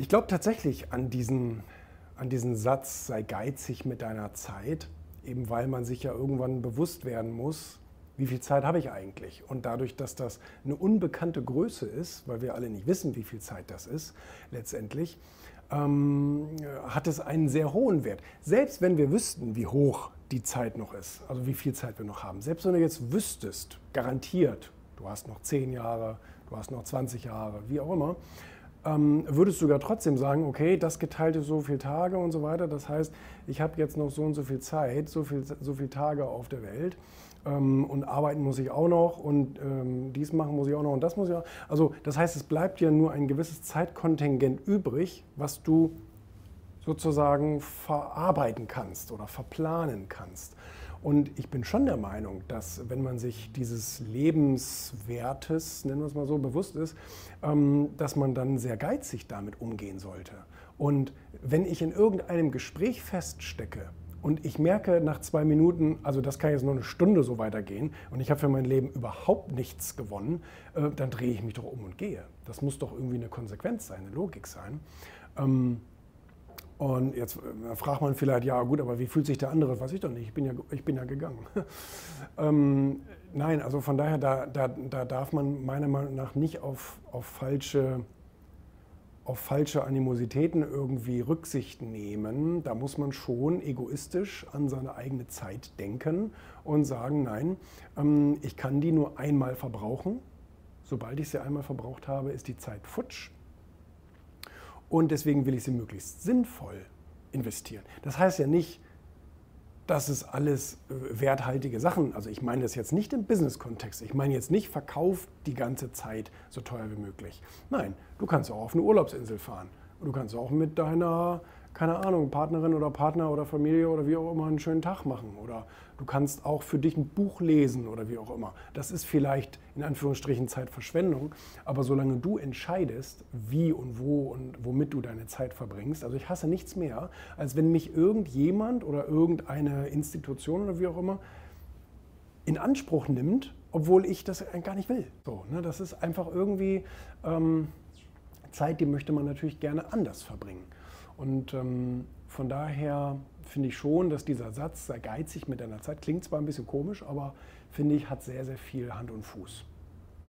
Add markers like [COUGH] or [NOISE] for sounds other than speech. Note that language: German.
Ich glaube tatsächlich an diesen, an diesen Satz, sei geizig mit deiner Zeit, eben weil man sich ja irgendwann bewusst werden muss, wie viel Zeit habe ich eigentlich? Und dadurch, dass das eine unbekannte Größe ist, weil wir alle nicht wissen, wie viel Zeit das ist, letztendlich, ähm, hat es einen sehr hohen Wert. Selbst wenn wir wüssten, wie hoch die Zeit noch ist, also wie viel Zeit wir noch haben, selbst wenn du jetzt wüsstest, garantiert, du hast noch 10 Jahre, du hast noch 20 Jahre, wie auch immer, ähm, würdest du ja trotzdem sagen, okay, das geteilt ist so viele Tage und so weiter. Das heißt, ich habe jetzt noch so und so viel Zeit, so viele so viel Tage auf der Welt. Ähm, und arbeiten muss ich auch noch und ähm, dies machen muss ich auch noch und das muss ich auch. Also das heißt, es bleibt ja nur ein gewisses Zeitkontingent übrig, was du sozusagen verarbeiten kannst oder verplanen kannst. Und ich bin schon der Meinung, dass wenn man sich dieses Lebenswertes, nennen wir es mal so, bewusst ist, ähm, dass man dann sehr geizig damit umgehen sollte. Und wenn ich in irgendeinem Gespräch feststecke, und ich merke nach zwei Minuten, also das kann jetzt nur eine Stunde so weitergehen und ich habe für mein Leben überhaupt nichts gewonnen, äh, dann drehe ich mich doch um und gehe. Das muss doch irgendwie eine Konsequenz sein, eine Logik sein. Und jetzt äh, fragt man vielleicht, ja gut, aber wie fühlt sich der andere? Weiß ich doch nicht, ich bin ja, ich bin ja gegangen. [LAUGHS] ähm, nein, also von daher, da, da, da darf man meiner Meinung nach nicht auf, auf, falsche, auf falsche Animositäten irgendwie Rücksicht nehmen. Da muss man schon egoistisch an seine eigene Zeit denken und sagen, nein, ähm, ich kann die nur einmal verbrauchen. Sobald ich sie einmal verbraucht habe, ist die Zeit futsch und deswegen will ich sie möglichst sinnvoll investieren. Das heißt ja nicht, dass es alles äh, werthaltige Sachen, also ich meine das jetzt nicht im Business-Kontext, ich meine jetzt nicht, verkauf die ganze Zeit so teuer wie möglich. Nein, du kannst auch auf eine Urlaubsinsel fahren. Du kannst auch mit deiner keine Ahnung, Partnerin oder Partner oder Familie oder wie auch immer einen schönen Tag machen. Oder du kannst auch für dich ein Buch lesen oder wie auch immer. Das ist vielleicht in Anführungsstrichen Zeitverschwendung, aber solange du entscheidest, wie und wo und womit du deine Zeit verbringst, also ich hasse nichts mehr, als wenn mich irgendjemand oder irgendeine Institution oder wie auch immer in Anspruch nimmt, obwohl ich das gar nicht will. So, ne, das ist einfach irgendwie ähm, Zeit, die möchte man natürlich gerne anders verbringen. Und ähm, von daher finde ich schon, dass dieser Satz, sei geizig mit deiner Zeit, klingt zwar ein bisschen komisch, aber finde ich, hat sehr, sehr viel Hand und Fuß.